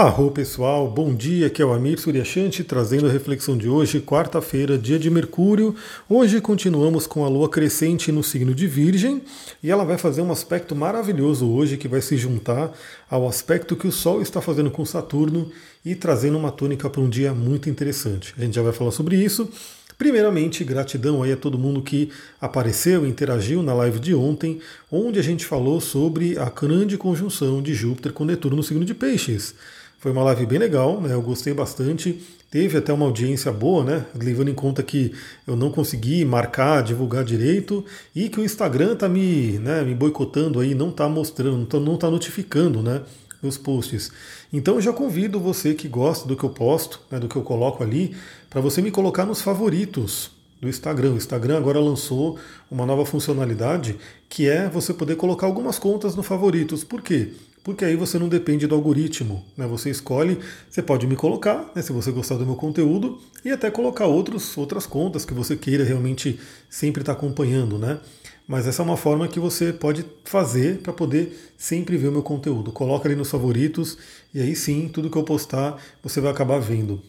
Arro pessoal, bom dia, aqui é o Amir Suryashanti trazendo a reflexão de hoje, quarta-feira, dia de Mercúrio. Hoje continuamos com a lua crescente no signo de Virgem e ela vai fazer um aspecto maravilhoso hoje que vai se juntar ao aspecto que o Sol está fazendo com Saturno e trazendo uma tônica para um dia muito interessante. A gente já vai falar sobre isso. Primeiramente, gratidão aí a todo mundo que apareceu, interagiu na live de ontem, onde a gente falou sobre a grande conjunção de Júpiter com Netuno no signo de Peixes. Foi uma live bem legal, né? Eu gostei bastante. Teve até uma audiência boa, né? Levando em conta que eu não consegui marcar, divulgar direito e que o Instagram tá me, né, me boicotando aí, não tá mostrando, não tá, não tá notificando, né? Meus posts. Então eu já convido você que gosta do que eu posto, né, do que eu coloco ali, para você me colocar nos favoritos do Instagram. O Instagram agora lançou uma nova funcionalidade que é você poder colocar algumas contas no favoritos. Por quê? Porque aí você não depende do algoritmo. Né? Você escolhe, você pode me colocar, né, se você gostar do meu conteúdo, e até colocar outros, outras contas que você queira realmente sempre estar acompanhando. Né? Mas essa é uma forma que você pode fazer para poder sempre ver o meu conteúdo. Coloca ali nos favoritos e aí sim, tudo que eu postar você vai acabar vendo.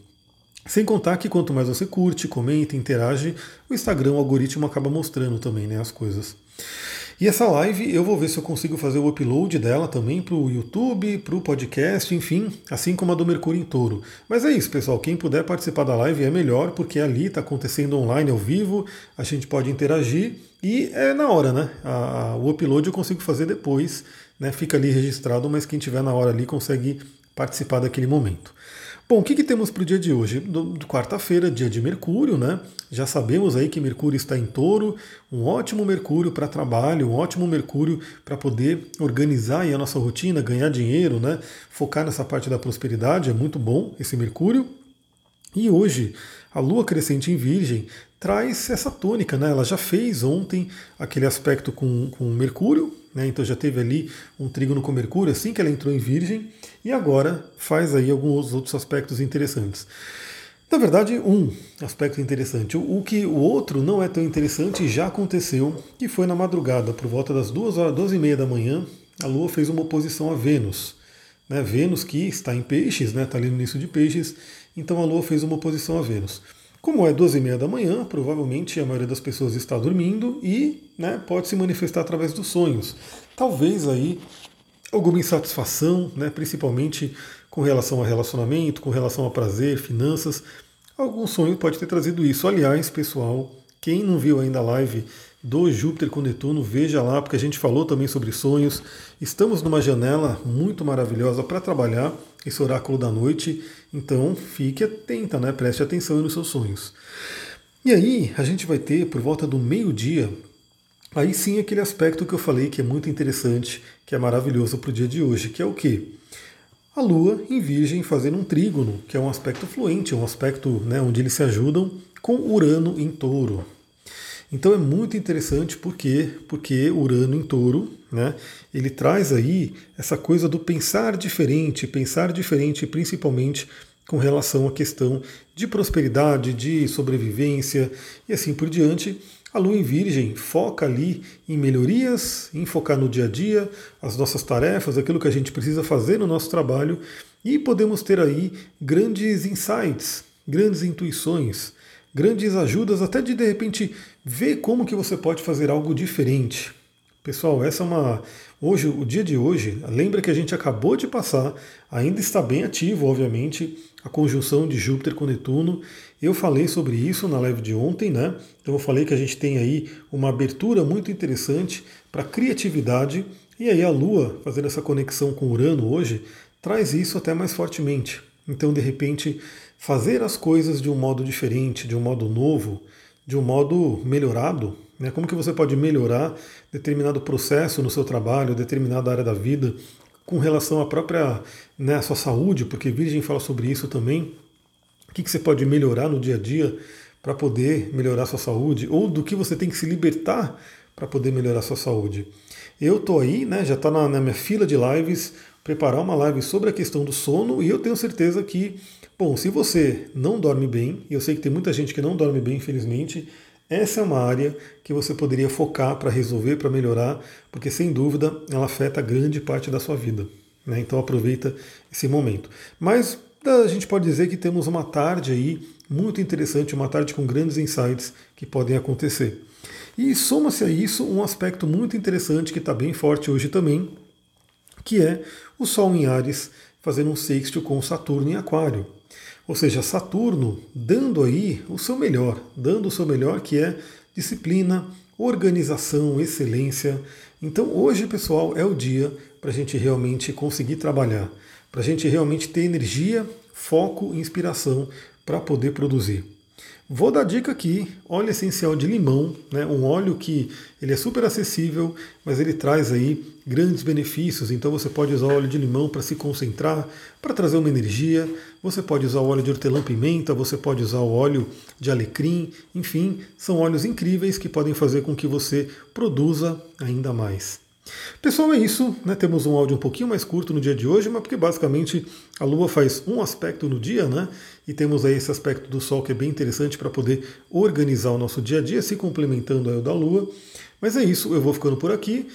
Sem contar que quanto mais você curte, comenta, interage, o Instagram, o algoritmo acaba mostrando também né, as coisas. E essa live eu vou ver se eu consigo fazer o upload dela também para o YouTube, para o podcast, enfim, assim como a do Mercúrio em Touro. Mas é isso, pessoal. Quem puder participar da live é melhor, porque ali está acontecendo online, ao vivo, a gente pode interagir e é na hora, né? A, a, o upload eu consigo fazer depois, né? Fica ali registrado, mas quem tiver na hora ali consegue participar daquele momento. Bom, o que, que temos para o dia de hoje? Quarta-feira, dia de Mercúrio, né? Já sabemos aí que Mercúrio está em touro, um ótimo Mercúrio para trabalho, um ótimo Mercúrio para poder organizar a nossa rotina, ganhar dinheiro, né? Focar nessa parte da prosperidade, é muito bom esse Mercúrio. E hoje, a Lua crescente em Virgem traz essa tônica, né? Ela já fez ontem aquele aspecto com, com Mercúrio, né? Então já teve ali um trígono com Mercúrio assim que ela entrou em Virgem e agora faz aí alguns outros aspectos interessantes. Na verdade, um aspecto interessante. O que o outro não é tão interessante já aconteceu, que foi na madrugada, por volta das duas horas, duas e meia da manhã, a Lua fez uma oposição a Vênus. Né? Vênus que está em peixes, está né? Ali no início de peixes, então a Lua fez uma oposição a Vênus. Como é duas e meia da manhã, provavelmente a maioria das pessoas está dormindo e né, pode se manifestar através dos sonhos. Talvez aí alguma insatisfação, né, principalmente com relação a relacionamento, com relação a prazer, finanças. Algum sonho pode ter trazido isso. Aliás, pessoal, quem não viu ainda a live do Júpiter com Netuno, veja lá, porque a gente falou também sobre sonhos. Estamos numa janela muito maravilhosa para trabalhar esse oráculo da noite, então fique atenta, né? preste atenção nos seus sonhos. E aí, a gente vai ter, por volta do meio-dia, aí sim aquele aspecto que eu falei que é muito interessante, que é maravilhoso para o dia de hoje, que é o que? A Lua em Virgem fazendo um trígono, que é um aspecto fluente, um aspecto né, onde eles se ajudam, com Urano em touro. Então é muito interessante porque porque Urano em Touro, né, ele traz aí essa coisa do pensar diferente, pensar diferente principalmente com relação à questão de prosperidade, de sobrevivência e assim por diante. A Lua em Virgem foca ali em melhorias, em focar no dia a dia, as nossas tarefas, aquilo que a gente precisa fazer no nosso trabalho e podemos ter aí grandes insights, grandes intuições, grandes ajudas até de de repente ver como que você pode fazer algo diferente. Pessoal, essa é uma hoje o dia de hoje, lembra que a gente acabou de passar, ainda está bem ativo, obviamente, a conjunção de Júpiter com Netuno. Eu falei sobre isso na live de ontem, né? Então eu falei que a gente tem aí uma abertura muito interessante para criatividade e aí a Lua fazendo essa conexão com Urano hoje traz isso até mais fortemente. Então, de repente, fazer as coisas de um modo diferente, de um modo novo, de um modo melhorado. Né? Como que você pode melhorar determinado processo no seu trabalho, determinada área da vida, com relação à própria né, sua saúde, porque Virgem fala sobre isso também. O que, que você pode melhorar no dia a dia para poder melhorar sua saúde, ou do que você tem que se libertar para poder melhorar sua saúde. Eu estou aí, né, já está na, na minha fila de lives, preparar uma live sobre a questão do sono e eu tenho certeza que, bom, se você não dorme bem, e eu sei que tem muita gente que não dorme bem, infelizmente, essa é uma área que você poderia focar para resolver, para melhorar, porque sem dúvida ela afeta grande parte da sua vida. Né? Então aproveita esse momento. Mas a gente pode dizer que temos uma tarde aí muito interessante, uma tarde com grandes insights que podem acontecer. E soma-se a isso um aspecto muito interessante que está bem forte hoje também, que é o Sol em Ares fazendo um sexto com Saturno em Aquário. Ou seja, Saturno dando aí o seu melhor, dando o seu melhor que é disciplina, organização, excelência. Então hoje, pessoal, é o dia para a gente realmente conseguir trabalhar, para a gente realmente ter energia, foco e inspiração para poder produzir. Vou dar dica aqui, óleo essencial de limão, né, um óleo que ele é super acessível, mas ele traz aí grandes benefícios. Então você pode usar óleo de limão para se concentrar, para trazer uma energia. Você pode usar o óleo de hortelã-pimenta, você pode usar o óleo de alecrim. Enfim, são óleos incríveis que podem fazer com que você produza ainda mais. Pessoal, é isso. Né? Temos um áudio um pouquinho mais curto no dia de hoje, mas porque basicamente a Lua faz um aspecto no dia, né? E temos aí esse aspecto do Sol que é bem interessante para poder organizar o nosso dia a dia, se complementando aí o da Lua. Mas é isso, eu vou ficando por aqui.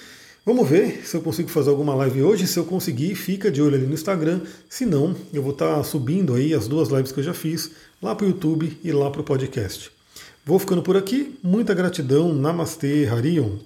Vamos ver se eu consigo fazer alguma live hoje. Se eu conseguir, fica de olho ali no Instagram. Se não, eu vou estar tá subindo aí as duas lives que eu já fiz lá para o YouTube e lá para o podcast. Vou ficando por aqui. Muita gratidão. Namastê, Harion.